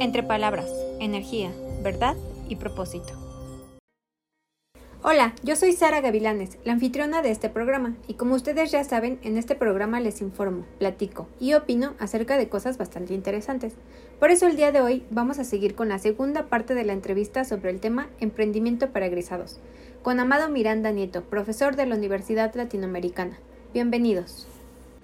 Entre palabras, energía, verdad y propósito. Hola, yo soy Sara Gavilanes, la anfitriona de este programa, y como ustedes ya saben, en este programa les informo, platico y opino acerca de cosas bastante interesantes. Por eso el día de hoy vamos a seguir con la segunda parte de la entrevista sobre el tema emprendimiento para egresados, con Amado Miranda Nieto, profesor de la Universidad Latinoamericana. Bienvenidos.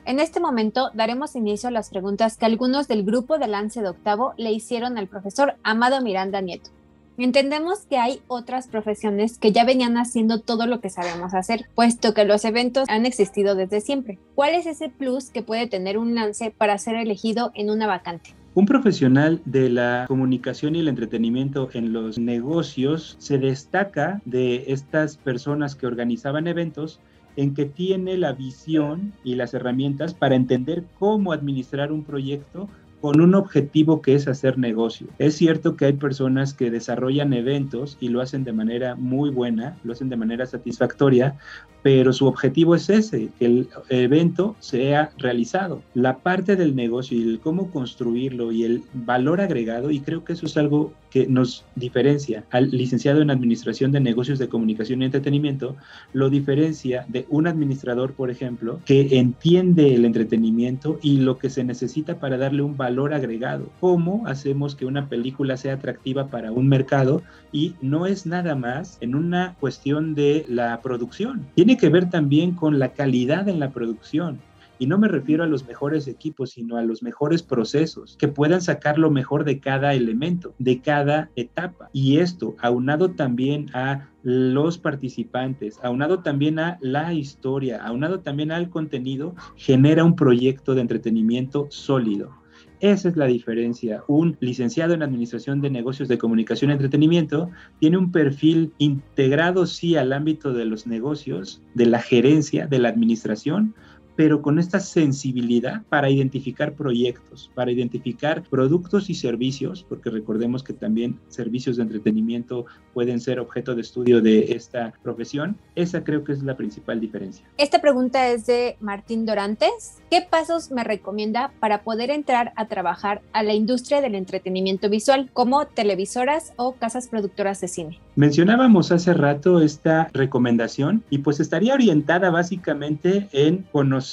En este momento daremos inicio a las preguntas que algunos del grupo de Lance de Octavo le hicieron al profesor Amado Miranda Nieto. Entendemos que hay otras profesiones que ya venían haciendo todo lo que sabemos hacer, puesto que los eventos han existido desde siempre. ¿Cuál es ese plus que puede tener un lance para ser elegido en una vacante? Un profesional de la comunicación y el entretenimiento en los negocios se destaca de estas personas que organizaban eventos en que tiene la visión y las herramientas para entender cómo administrar un proyecto con un objetivo que es hacer negocio. Es cierto que hay personas que desarrollan eventos y lo hacen de manera muy buena, lo hacen de manera satisfactoria, pero su objetivo es ese, que el evento sea realizado. La parte del negocio y el cómo construirlo y el valor agregado, y creo que eso es algo que nos diferencia al licenciado en Administración de Negocios de Comunicación y Entretenimiento, lo diferencia de un administrador, por ejemplo, que entiende el entretenimiento y lo que se necesita para darle un valor agregado. ¿Cómo hacemos que una película sea atractiva para un mercado? Y no es nada más en una cuestión de la producción. Tiene que ver también con la calidad en la producción y no me refiero a los mejores equipos, sino a los mejores procesos, que puedan sacar lo mejor de cada elemento, de cada etapa. Y esto, aunado también a los participantes, aunado también a la historia, aunado también al contenido, genera un proyecto de entretenimiento sólido. Esa es la diferencia. Un licenciado en Administración de Negocios de Comunicación y Entretenimiento tiene un perfil integrado, sí, al ámbito de los negocios, de la gerencia, de la administración, pero con esta sensibilidad para identificar proyectos, para identificar productos y servicios, porque recordemos que también servicios de entretenimiento pueden ser objeto de estudio de esta profesión. Esa creo que es la principal diferencia. Esta pregunta es de Martín Dorantes. ¿Qué pasos me recomienda para poder entrar a trabajar a la industria del entretenimiento visual, como televisoras o casas productoras de cine? Mencionábamos hace rato esta recomendación y pues estaría orientada básicamente en conocer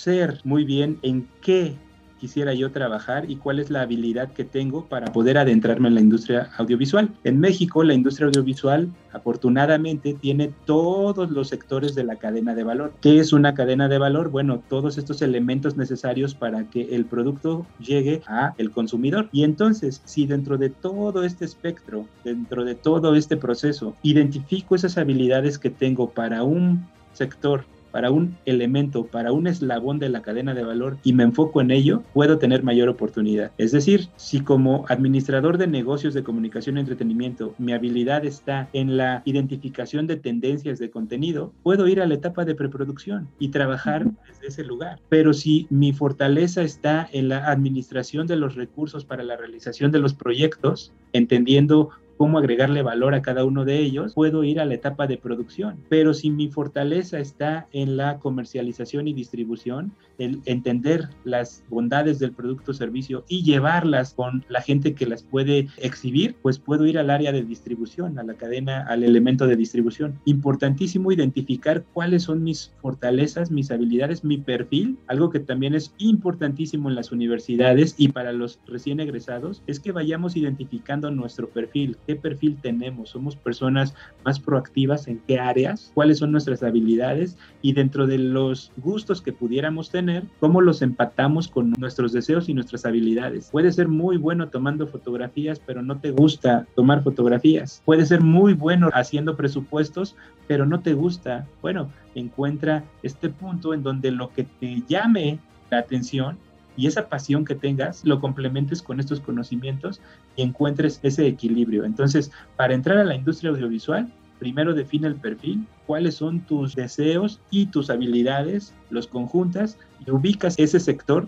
muy bien en qué quisiera yo trabajar y cuál es la habilidad que tengo para poder adentrarme en la industria audiovisual. En México, la industria audiovisual afortunadamente tiene todos los sectores de la cadena de valor. ¿Qué es una cadena de valor? Bueno, todos estos elementos necesarios para que el producto llegue a el consumidor. Y entonces, si dentro de todo este espectro, dentro de todo este proceso, identifico esas habilidades que tengo para un sector para un elemento, para un eslabón de la cadena de valor y me enfoco en ello, puedo tener mayor oportunidad. Es decir, si como administrador de negocios de comunicación y entretenimiento mi habilidad está en la identificación de tendencias de contenido, puedo ir a la etapa de preproducción y trabajar desde ese lugar. Pero si mi fortaleza está en la administración de los recursos para la realización de los proyectos, entendiendo cómo agregarle valor a cada uno de ellos, puedo ir a la etapa de producción. Pero si mi fortaleza está en la comercialización y distribución, el entender las bondades del producto o servicio y llevarlas con la gente que las puede exhibir, pues puedo ir al área de distribución, a la cadena, al elemento de distribución. Importantísimo identificar cuáles son mis fortalezas, mis habilidades, mi perfil. Algo que también es importantísimo en las universidades y para los recién egresados es que vayamos identificando nuestro perfil qué perfil tenemos, somos personas más proactivas en qué áreas, cuáles son nuestras habilidades y dentro de los gustos que pudiéramos tener, cómo los empatamos con nuestros deseos y nuestras habilidades. Puede ser muy bueno tomando fotografías, pero no te gusta tomar fotografías. Puede ser muy bueno haciendo presupuestos, pero no te gusta. Bueno, encuentra este punto en donde lo que te llame la atención y esa pasión que tengas lo complementes con estos conocimientos y encuentres ese equilibrio. Entonces, para entrar a la industria audiovisual, primero define el perfil, cuáles son tus deseos y tus habilidades, los conjuntas y ubicas ese sector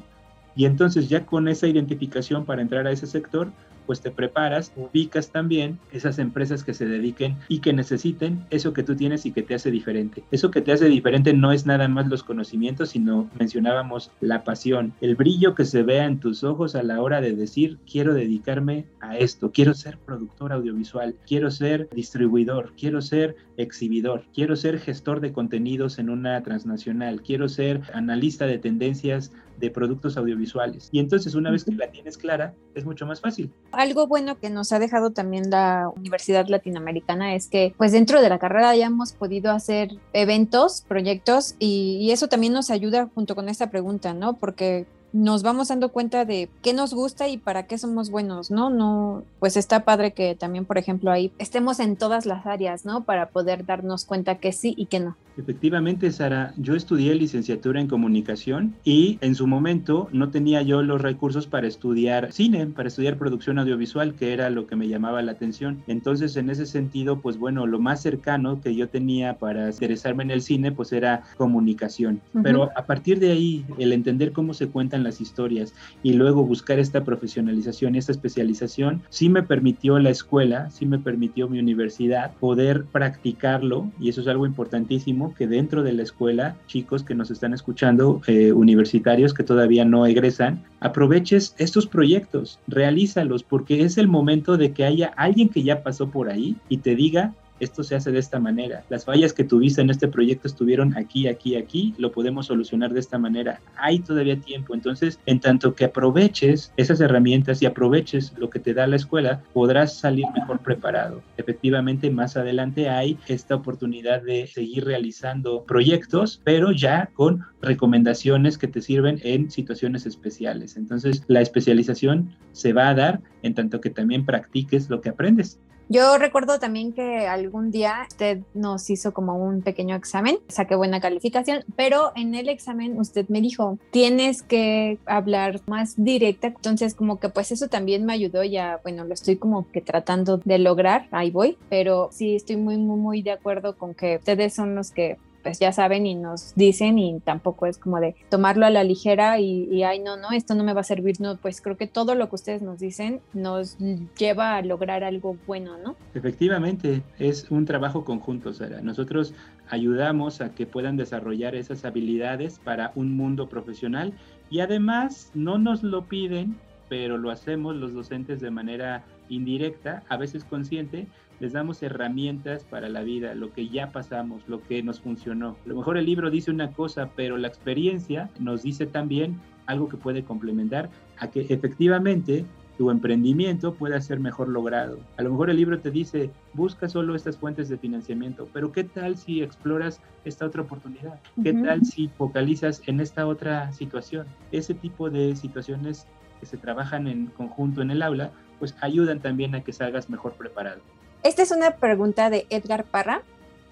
y entonces ya con esa identificación para entrar a ese sector, pues te preparas, ubicas también esas empresas que se dediquen y que necesiten eso que tú tienes y que te hace diferente. Eso que te hace diferente no es nada más los conocimientos, sino mencionábamos la pasión, el brillo que se vea en tus ojos a la hora de decir, quiero dedicarme a esto, quiero ser productor audiovisual, quiero ser distribuidor, quiero ser exhibidor, quiero ser gestor de contenidos en una transnacional, quiero ser analista de tendencias de productos audiovisuales. Y entonces una vez que la tienes clara, es mucho más fácil. Algo bueno que nos ha dejado también la Universidad Latinoamericana es que pues dentro de la carrera ya hemos podido hacer eventos, proyectos y, y eso también nos ayuda junto con esta pregunta, ¿no? Porque nos vamos dando cuenta de qué nos gusta y para qué somos buenos, ¿no? No, pues está padre que también, por ejemplo, ahí estemos en todas las áreas, ¿no? Para poder darnos cuenta que sí y que no. Efectivamente, Sara, yo estudié licenciatura en comunicación y en su momento no tenía yo los recursos para estudiar cine, para estudiar producción audiovisual, que era lo que me llamaba la atención. Entonces, en ese sentido, pues bueno, lo más cercano que yo tenía para interesarme en el cine, pues era comunicación. Pero a partir de ahí, el entender cómo se cuentan las historias y luego buscar esta profesionalización, esta especialización, sí me permitió la escuela, sí me permitió mi universidad poder practicarlo y eso es algo importantísimo que dentro de la escuela, chicos que nos están escuchando, eh, universitarios que todavía no egresan, aproveches estos proyectos, realízalos porque es el momento de que haya alguien que ya pasó por ahí y te diga esto se hace de esta manera. Las fallas que tuviste en este proyecto estuvieron aquí, aquí, aquí, lo podemos solucionar de esta manera. Hay todavía tiempo, entonces, en tanto que aproveches esas herramientas y aproveches lo que te da la escuela, podrás salir mejor preparado. Efectivamente, más adelante hay esta oportunidad de seguir realizando proyectos, pero ya con recomendaciones que te sirven en situaciones especiales. Entonces, la especialización se va a dar en tanto que también practiques lo que aprendes. Yo recuerdo también que algún día usted nos hizo como un pequeño examen, saqué buena calificación, pero en el examen usted me dijo, tienes que hablar más directa, entonces como que pues eso también me ayudó, ya bueno, lo estoy como que tratando de lograr, ahí voy, pero sí estoy muy, muy, muy de acuerdo con que ustedes son los que pues ya saben y nos dicen y tampoco es como de tomarlo a la ligera y, ay no, no, esto no me va a servir, no, pues creo que todo lo que ustedes nos dicen nos lleva a lograr algo bueno, ¿no? Efectivamente, es un trabajo conjunto, Sara. Nosotros ayudamos a que puedan desarrollar esas habilidades para un mundo profesional y además no nos lo piden, pero lo hacemos los docentes de manera indirecta, a veces consciente, les damos herramientas para la vida, lo que ya pasamos, lo que nos funcionó. A lo mejor el libro dice una cosa, pero la experiencia nos dice también algo que puede complementar a que efectivamente tu emprendimiento pueda ser mejor logrado. A lo mejor el libro te dice, busca solo estas fuentes de financiamiento, pero ¿qué tal si exploras esta otra oportunidad? ¿Qué uh -huh. tal si focalizas en esta otra situación? Ese tipo de situaciones que se trabajan en conjunto en el aula, pues ayudan también a que salgas mejor preparado. Esta es una pregunta de Edgar Parra.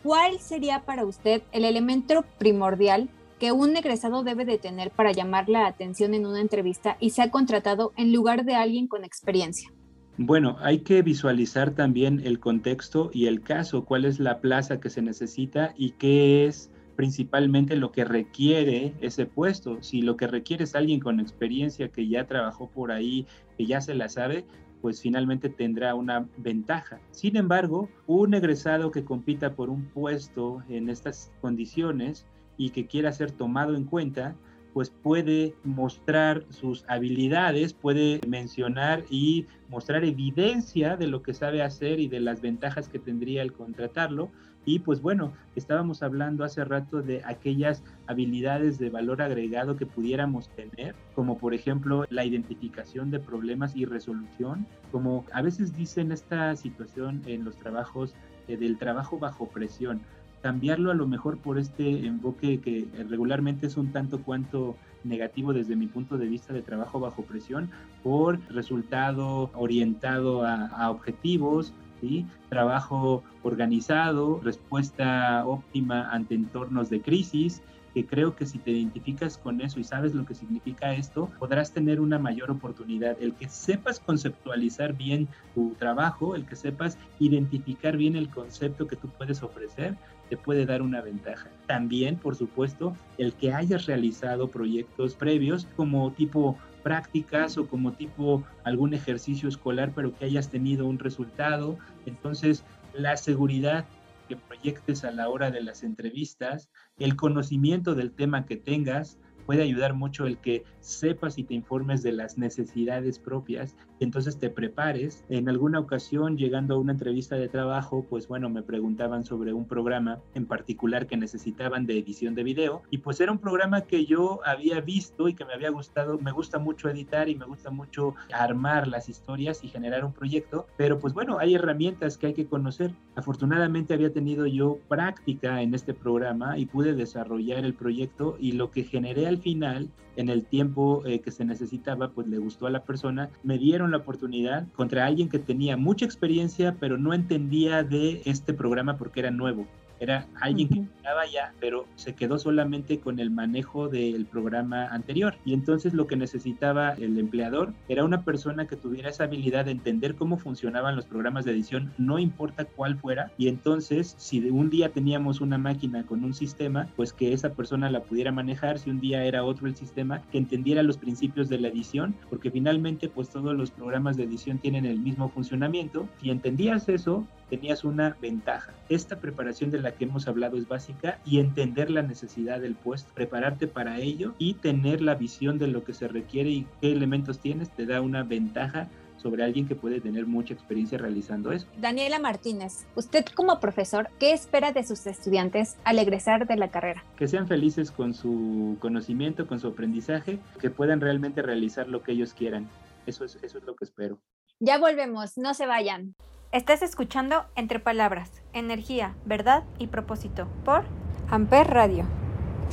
¿Cuál sería para usted el elemento primordial que un egresado debe de tener para llamar la atención en una entrevista y sea contratado en lugar de alguien con experiencia? Bueno, hay que visualizar también el contexto y el caso, cuál es la plaza que se necesita y qué es principalmente lo que requiere ese puesto. Si lo que requiere es alguien con experiencia que ya trabajó por ahí, que ya se la sabe, pues finalmente tendrá una ventaja. Sin embargo, un egresado que compita por un puesto en estas condiciones y que quiera ser tomado en cuenta, pues puede mostrar sus habilidades, puede mencionar y mostrar evidencia de lo que sabe hacer y de las ventajas que tendría el contratarlo, Y pues bueno, estábamos hablando hace rato de aquellas habilidades de valor agregado que pudiéramos tener, como por ejemplo la identificación de problemas y resolución, como a veces dicen esta situación en los trabajos eh, del trabajo bajo presión, cambiarlo a lo mejor por este enfoque que regularmente es un tanto cuanto negativo desde mi punto de vista de trabajo bajo presión por resultado orientado a, objetivos, ¿sí? trabajo organizado, respuesta óptima ante entornos de crisis, que creo que si te identificas con eso y sabes lo que significa esto, podrás tener una mayor oportunidad. El que sepas conceptualizar bien tu trabajo, el que sepas identificar bien el concepto que tú puedes ofrecer, te puede dar una ventaja. También, por supuesto, el que hayas realizado proyectos previos como tipo prácticas o como tipo algún ejercicio escolar, pero que hayas tenido un resultado. Entonces, la seguridad que proyectes a la hora de las entrevistas, el conocimiento del tema que tengas, puede ayudar mucho el que sepas y te informes de las necesidades propias entonces te prepares. En alguna ocasión, llegando a una entrevista de trabajo, pues bueno, me preguntaban sobre un programa en particular que necesitaban de edición de video. Y pues era un programa que yo había visto y que me había gustado, me gusta mucho editar y me gusta mucho armar las historias y generar un proyecto, pero pues bueno, hay herramientas que hay que conocer. Afortunadamente había tenido yo práctica en este programa y pude desarrollar el proyecto. Y lo que generé al final, en el tiempo eh, que se necesitaba, pues le gustó a la persona, me dieron la oportunidad contra alguien que tenía mucha experiencia, pero no entendía de este programa porque era nuevo. Era alguien que estaba ya, pero se quedó solamente con el manejo del programa anterior. Y entonces lo que necesitaba el empleador era una persona que tuviera esa habilidad de entender cómo funcionaban los programas de edición, no importa cuál fuera. Y entonces, si de un día teníamos una máquina con un sistema, pues que esa persona la pudiera manejar. Si un día era otro el sistema, que entendiera los principios de la edición, porque finalmente, pues todos los programas de edición tienen el mismo funcionamiento. Si entendías eso, tenías una ventaja. Esta preparación de la que hemos hablado es básica y entender la necesidad del puesto, prepararte para ello y tener la visión de lo que se requiere y qué elementos tienes te da una ventaja sobre alguien que puede tener mucha experiencia realizando eso. Daniela Martínez, usted como profesor, ¿qué espera de sus estudiantes al egresar de la carrera? Que sean felices con su conocimiento, con su aprendizaje, que puedan realmente realizar lo que ellos quieran. Eso es, eso es lo que espero. Ya volvemos, no se vayan. Estás escuchando Entre Palabras, Energía, Verdad y Propósito por Amper Radio.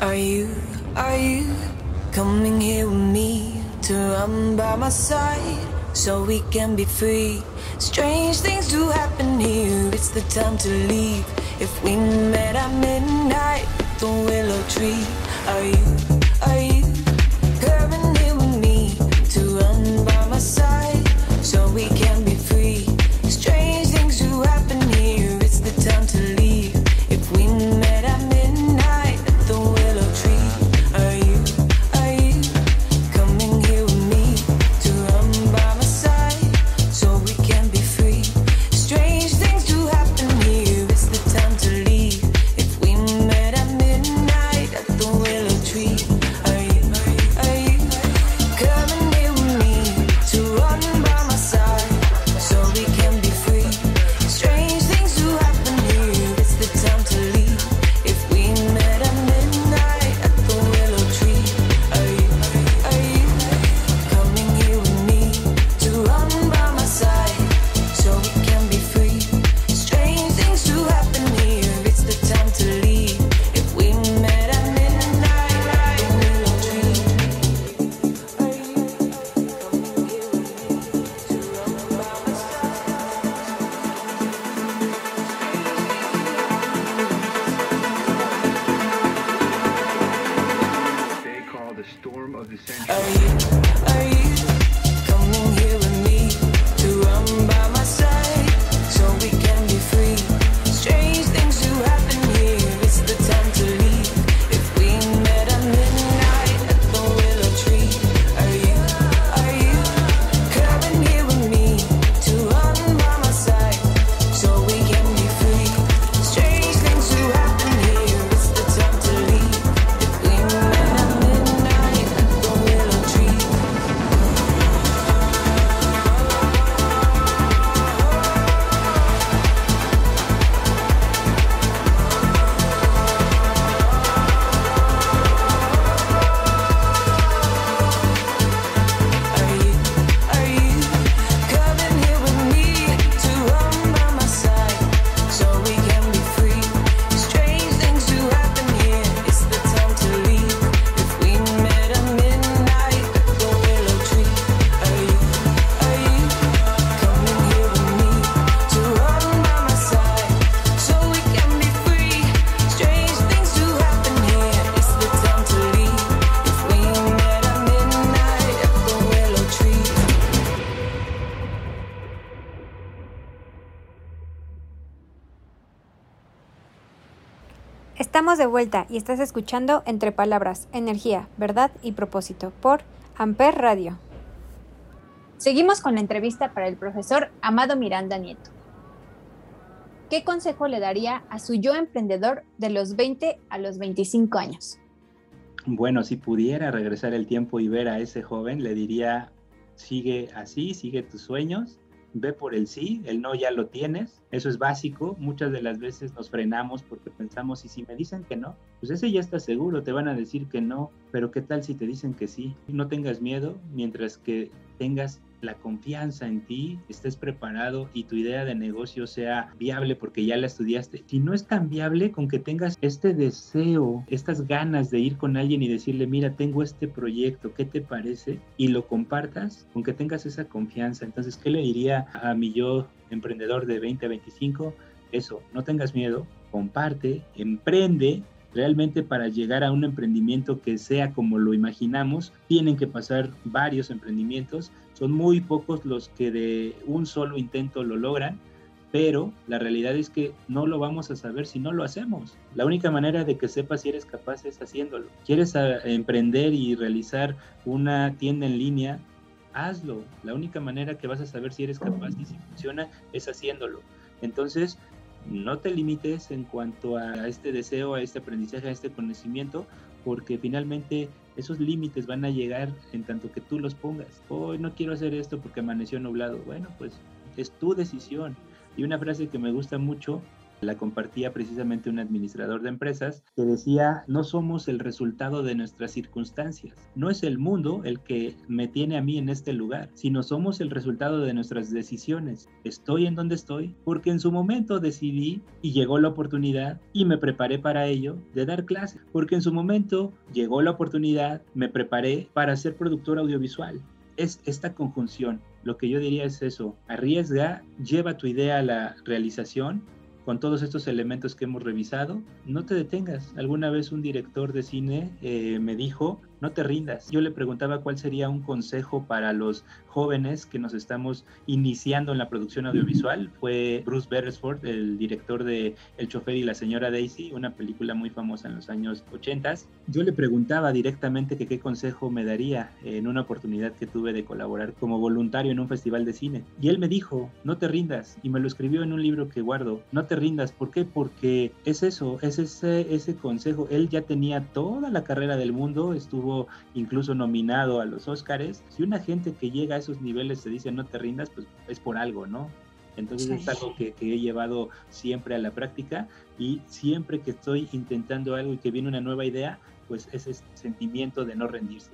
Are you, are you coming here with me to run by my side so we can be free? Strange things do happen here, it's the time to leave. If we met at midnight, the willow tree. Are you, are you Are you, are you coming here? Estamos de vuelta y estás escuchando Entre Palabras, Energía, Verdad y Propósito por Amper Radio. Seguimos con la entrevista para el profesor Amado Miranda Nieto. ¿Qué consejo le daría a su yo emprendedor de los 20 a los 25 años? Bueno, si pudiera regresar el tiempo y ver a ese joven, le diría, sigue así, sigue tus sueños, ve por el sí, el no ya lo tienes, eso es básico, muchas de las veces nos frenamos porque pensamos, y si me dicen que no, pues ese ya está seguro, te van a decir que no, pero ¿qué tal si te dicen que sí? No tengas miedo, mientras que tengas la confianza en ti, estés preparado y tu idea de negocio sea viable porque ya la estudiaste. Si no es tan viable con que tengas este deseo, estas ganas de ir con alguien y decirle, mira, tengo este proyecto, ¿qué te parece? Y lo compartas, con que tengas esa confianza. Entonces, ¿qué le diría a mi yo emprendedor de 20 a 25? Eso, no tengas miedo, comparte, emprende Realmente para llegar a un emprendimiento que sea como lo imaginamos, tienen que pasar varios emprendimientos. Son muy pocos los que de un solo intento lo logran, pero la realidad es que no lo vamos a saber si no lo hacemos. La única manera de que sepas si eres capaz es haciéndolo. ¿Quieres ah, emprender y realizar una tienda en línea? Hazlo. La única manera que vas a saber si eres capaz y si funciona es haciéndolo. Entonces, no te limites en cuanto a este deseo, a este aprendizaje, a este conocimiento, porque finalmente esos límites van a llegar en tanto que tú los pongas. Hoy no quiero hacer esto porque amaneció nublado. Bueno, pues es tu decisión. Y una frase que me gusta mucho la compartía precisamente un administrador de empresas que decía, no somos el resultado de nuestras circunstancias, no es el mundo el que me tiene a mí en este lugar, sino somos el resultado de nuestras decisiones. Estoy en donde estoy porque en su momento decidí y llegó la oportunidad y me preparé para ello de dar clase, porque en su momento llegó la oportunidad, me preparé para ser productor audiovisual. Es esta conjunción, lo que yo diría es eso, arriesga, lleva tu idea a la realización con todos estos elementos que hemos revisado, no te detengas. Alguna vez un director de cine eh, me dijo, no te rindas. Yo le preguntaba cuál sería un consejo para los jóvenes que nos estamos iniciando en la producción audiovisual. Fue Bruce Beresford, el director de El chofer y la señora Daisy, una película muy famosa en los años 80. Yo le preguntaba directamente que qué consejo me daría en una oportunidad que tuve de colaborar como voluntario en un festival de cine. Y él me dijo, no te rindas. Y me lo escribió en un libro que guardo, no te rindas. ¿Por qué? Porque es eso, es ese, ese consejo. Él ya tenía toda la carrera del mundo, estuvo incluso nominado a los Óscares. Si una gente que llega a esos niveles te dice no te rindas, pues es por algo, ¿no? Entonces es algo que, que, he llevado siempre a la práctica y siempre que estoy intentando algo y que viene una nueva idea, pues ese sentimiento de no rendirse.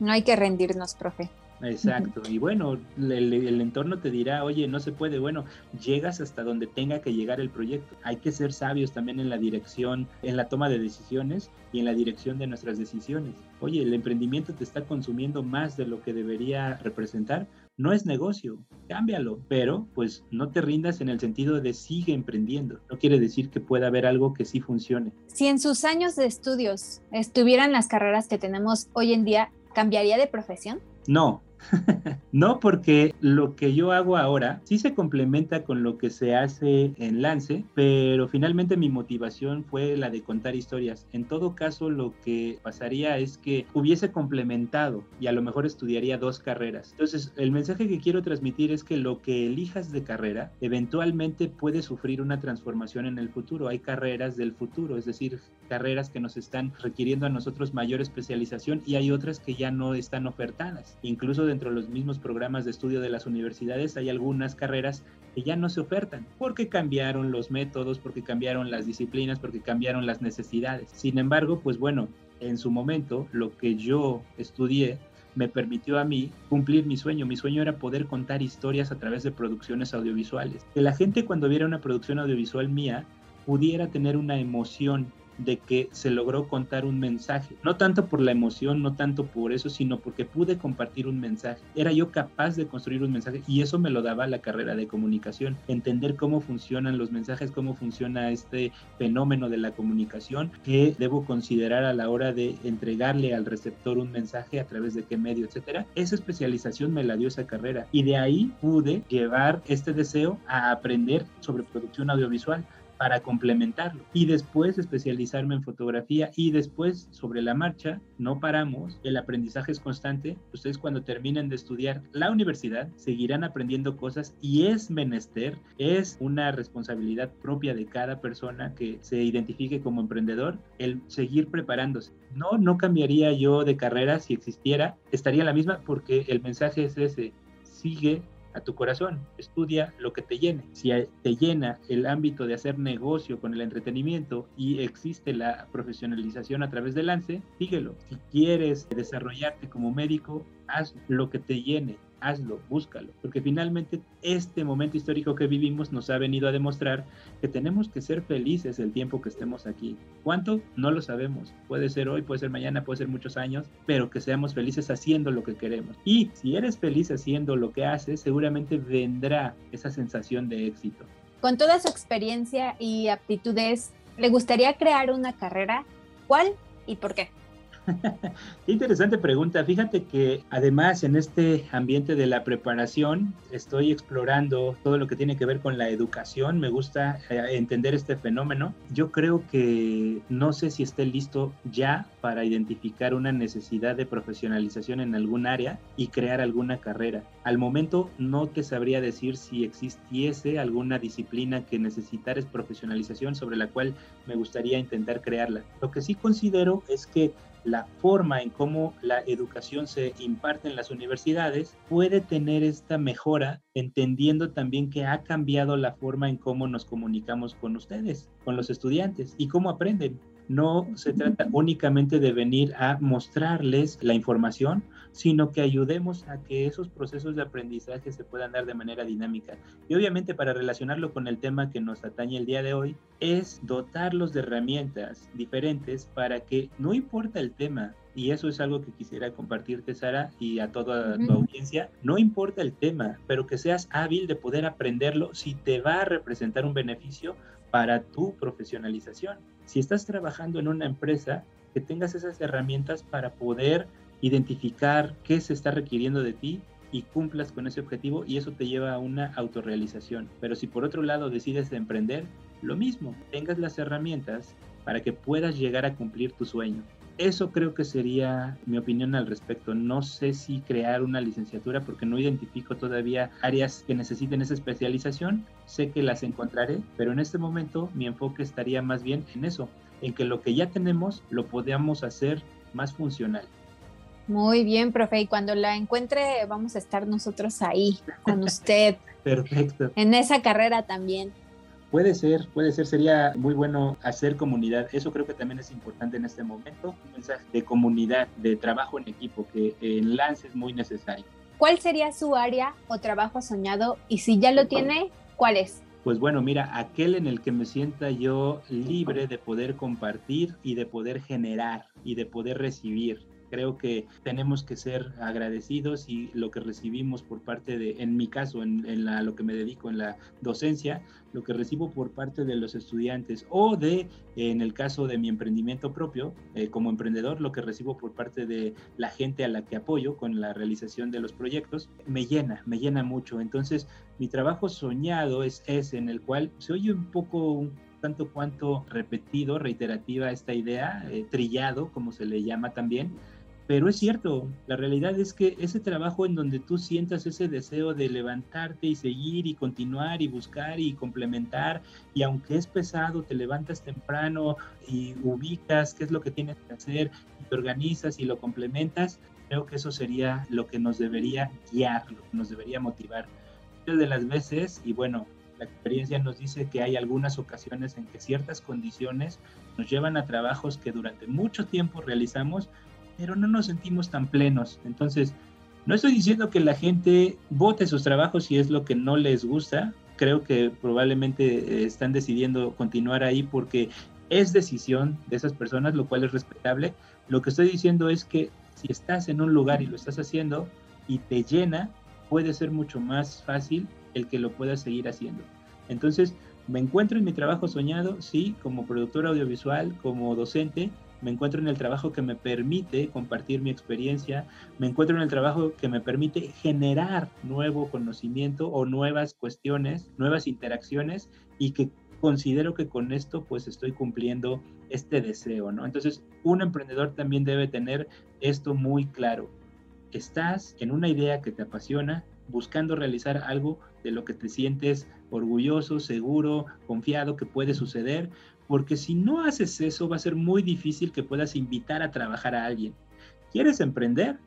No hay que rendirnos, profe. Exacto, y bueno, el, entorno te dirá, oye, no se puede, bueno, llegas hasta donde tenga que llegar el proyecto. Hay que ser sabios también en la dirección, en la toma de decisiones y en la dirección de nuestras decisiones. Oye, el emprendimiento te está consumiendo más de lo que debería representar, no es negocio, cámbialo, pero pues no te rindas en el sentido de sigue emprendiendo. No quiere decir que pueda haber algo que sí funcione. Si en sus años de estudios estuvieran las carreras que tenemos hoy en día, ¿cambiaría de profesión? No, no, porque lo que yo hago ahora sí se complementa con lo que se hace en Lance, pero finalmente mi motivación fue la de contar historias. En todo caso, lo que pasaría es que hubiese complementado y a lo mejor estudiaría dos carreras. Entonces, el mensaje que quiero transmitir es que lo que elijas de carrera eventualmente puede sufrir una transformación en el futuro. Hay carreras del futuro, es decir, carreras que nos están requiriendo a nosotros mayor especialización y hay otras que ya no están ofertadas. Incluso dentro de los mismos programas de estudio de las universidades hay algunas carreras que ya no se ofertan porque cambiaron los métodos, porque cambiaron las disciplinas, porque cambiaron las necesidades. Sin embargo, pues bueno, en su momento lo que yo estudié me permitió a mí cumplir mi sueño. Mi sueño era poder contar historias a través de producciones audiovisuales. Que la gente cuando viera una producción audiovisual mía pudiera tener una emoción de que se logró contar un mensaje. No tanto por la emoción, no tanto por eso, sino porque pude compartir un mensaje. Era yo capaz de construir un mensaje y eso me lo daba la carrera de comunicación. Entender cómo funcionan los mensajes, cómo funciona este fenómeno de la comunicación, que debo considerar a la hora de entregarle al receptor un mensaje a través de qué medio, etcétera. Esa especialización me la dio esa carrera y de ahí pude llevar este deseo a aprender sobre producción audiovisual para complementarlo y después especializarme en fotografía y después sobre la marcha no paramos, el aprendizaje es constante, ustedes cuando terminen de estudiar la universidad seguirán aprendiendo cosas y es menester, es una responsabilidad propia de cada persona que se identifique como emprendedor el seguir preparándose. No, no cambiaría yo de carrera si existiera, estaría la misma porque el mensaje es ese, sigue a tu corazón, estudia lo que te llene. Si te llena el ámbito de hacer negocio con el entretenimiento y existe la profesionalización a través del lance, síguelo. Si quieres desarrollarte como médico, haz lo que te llene hazlo, búscalo, porque finalmente este momento histórico que vivimos nos ha venido a demostrar que tenemos que ser felices el tiempo que estemos aquí. ¿Cuánto? No lo sabemos. Puede ser hoy, puede ser mañana, puede ser muchos años, pero que seamos felices haciendo lo que queremos. Y si eres feliz haciendo lo que haces, seguramente vendrá esa sensación de éxito. Con toda su experiencia y aptitudes, ¿le gustaría crear una carrera? ¿Cuál y por qué? Qué interesante pregunta. Fíjate que además en este ambiente de la preparación estoy explorando todo lo que tiene que ver con la educación. Me gusta eh, entender este fenómeno. Yo creo que no sé si esté listo ya para identificar una necesidad de profesionalización en algún área y crear alguna carrera. Al momento no te sabría decir si existiese alguna disciplina que necesitares profesionalización sobre la cual me gustaría intentar crearla. Lo que sí considero es que la forma en cómo la educación se imparte en las universidades puede tener esta mejora, entendiendo también que ha cambiado la forma en cómo nos comunicamos con ustedes, con los estudiantes y cómo aprenden. No se trata únicamente de venir a mostrarles la información, sino que ayudemos a que esos procesos de aprendizaje se puedan dar de manera dinámica. Y obviamente para relacionarlo con el tema que nos atañe el día de hoy, es dotarlos de herramientas diferentes para que no importa el tema, y eso es algo que quisiera compartirte, Sara, y a toda tu audiencia. No importa el tema, pero que seas hábil de poder aprenderlo si te va a representar un beneficio para tu profesionalización. Si estás trabajando en una empresa, que tengas esas herramientas para poder identificar qué se está requiriendo de ti y cumplas con ese objetivo y eso te lleva a una autorrealización. Pero si por otro lado decides emprender, lo mismo, tengas las herramientas para que puedas llegar a cumplir tu sueño. Eso creo que sería mi opinión al respecto. No sé si crear una licenciatura porque no identifico todavía áreas que necesiten esa especialización. Sé que las encontraré, pero en este momento mi enfoque estaría más bien en eso, en que lo que ya tenemos lo podamos hacer más funcional. Muy bien, profe. Y cuando la encuentre, vamos a estar nosotros ahí con usted. Perfecto. En esa carrera también. Puede ser, puede ser, sería muy bueno hacer comunidad. Eso creo que también es importante en este momento. Un mensaje de comunidad, de trabajo en equipo, que en Lance es muy necesario. ¿Cuál sería su área o trabajo soñado? Y si ya lo tiene, ¿cuál es? Pues bueno, mira, aquel en el que me sienta yo libre de poder compartir y de poder generar y de poder recibir Creo que tenemos que ser agradecidos y lo que recibimos por parte de, en mi caso, en, la, lo que me dedico en la docencia, lo que recibo por parte de los estudiantes o de, en el caso de mi emprendimiento propio, eh, como emprendedor, lo que recibo por parte de la gente a la que apoyo con la realización de los proyectos, me llena, me llena mucho. Entonces, mi trabajo soñado es ese en el cual se oye un poco tanto cuanto repetido, reiterativa esta idea, eh, trillado, como se le llama también, pero es cierto, la realidad es que ese trabajo en donde tú sientas ese deseo de levantarte y seguir y continuar y buscar y complementar, y aunque es pesado, te levantas temprano y ubicas qué es lo que tienes que hacer, te organizas y lo complementas, creo que eso sería lo que nos debería guiar, lo que nos debería motivar. Muchas de las veces, y bueno, la experiencia nos dice que hay algunas ocasiones en que ciertas condiciones nos llevan a trabajos que durante mucho tiempo realizamos, pero no nos sentimos tan plenos. Entonces, no estoy diciendo que la gente vote sus trabajos si es lo que no les gusta. Creo que probablemente eh, están decidiendo continuar ahí porque es decisión de esas personas, lo cual es respetable. Lo que estoy diciendo es que si estás en un lugar y lo estás haciendo y te llena, puede ser mucho más fácil el que lo puedas seguir haciendo. Entonces, me encuentro en mi trabajo soñado, sí, como productor audiovisual, como docente, me encuentro en el trabajo que me permite compartir mi experiencia, me encuentro en el trabajo que me permite generar nuevo conocimiento o nuevas cuestiones, nuevas interacciones y que considero que con esto pues estoy cumpliendo este deseo, ¿no? Entonces, un emprendedor también debe tener esto muy claro. Estás en una idea que te apasiona, buscando realizar algo de lo que te sientes orgulloso, seguro, confiado que puede suceder, porque si no haces eso va a ser muy difícil que puedas invitar a trabajar a alguien. ¿Quieres emprender?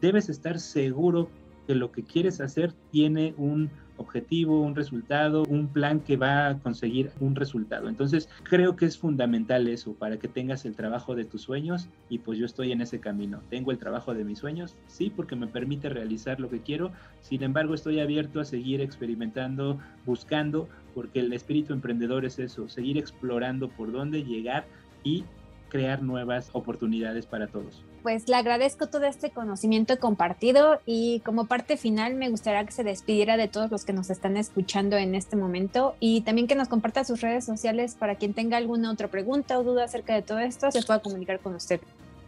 Debes estar seguro que lo que quieres hacer tiene un objetivo, un resultado, un plan que va a conseguir un resultado. Entonces, creo que es fundamental eso para que tengas el trabajo de tus sueños y pues yo estoy en ese camino. Tengo el trabajo de mis sueños, sí, porque me permite realizar lo que quiero. Sin embargo, estoy abierto a seguir experimentando, buscando, porque el espíritu emprendedor es eso, seguir explorando por dónde llegar y crear nuevas oportunidades para todos pues le agradezco todo este conocimiento compartido y como parte final me gustaría que se despidiera de todos los que nos están escuchando en este momento y también que nos comparta sus redes sociales para quien tenga alguna otra pregunta o duda acerca de todo esto se pueda comunicar con usted.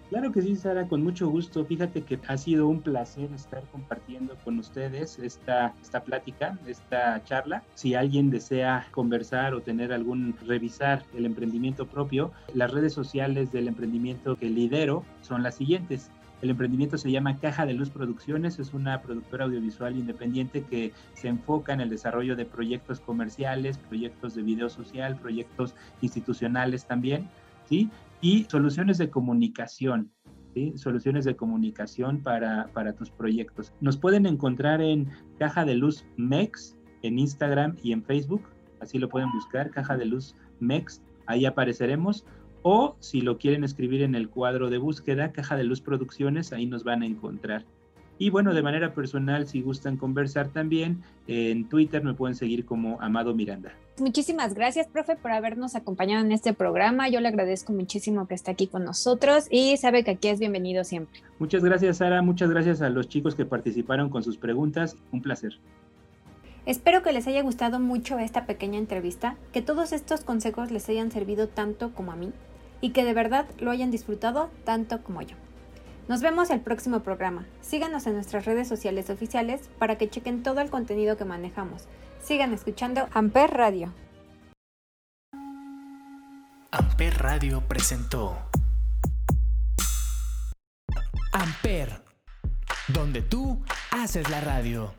Claro que sí, Sara, con mucho gusto. Fíjate que ha sido un placer estar compartiendo con ustedes esta, esta plática, esta charla. Si alguien desea conversar o tener algún, revisar el emprendimiento propio, las redes sociales del emprendimiento que lidero son las siguientes. El emprendimiento se llama Caja de Luz Producciones, es una productora audiovisual independiente que se enfoca en el desarrollo de proyectos comerciales, proyectos de video social, proyectos institucionales también. ¿sí? Y soluciones de comunicación. Soluciones de comunicación para, para tus proyectos. Nos pueden encontrar en Caja de Luz MEX en Instagram y en Facebook. Así lo pueden buscar, Caja de Luz MEX. Ahí apareceremos. O si lo quieren escribir en el cuadro de búsqueda, Caja de Luz Producciones, ahí nos van a encontrar. Y bueno, de manera personal, si gustan conversar también, en Twitter me pueden seguir como Amado Miranda. Muchísimas gracias, profe, por habernos acompañado en este programa. Yo le agradezco muchísimo que esté aquí con nosotros y sabe que aquí es bienvenido siempre. Muchas gracias, Sara. Muchas gracias a los chicos que participaron con sus preguntas. Un placer. Espero que les haya gustado mucho esta pequeña entrevista, que todos estos consejos les hayan servido tanto como a mí y que de verdad lo hayan disfrutado tanto como yo. Nos vemos el próximo programa. Síganos en nuestras redes sociales oficiales para que chequen todo el contenido que manejamos. Sigan escuchando Amper Radio. Amper Radio presentó Amper, donde tú haces la radio.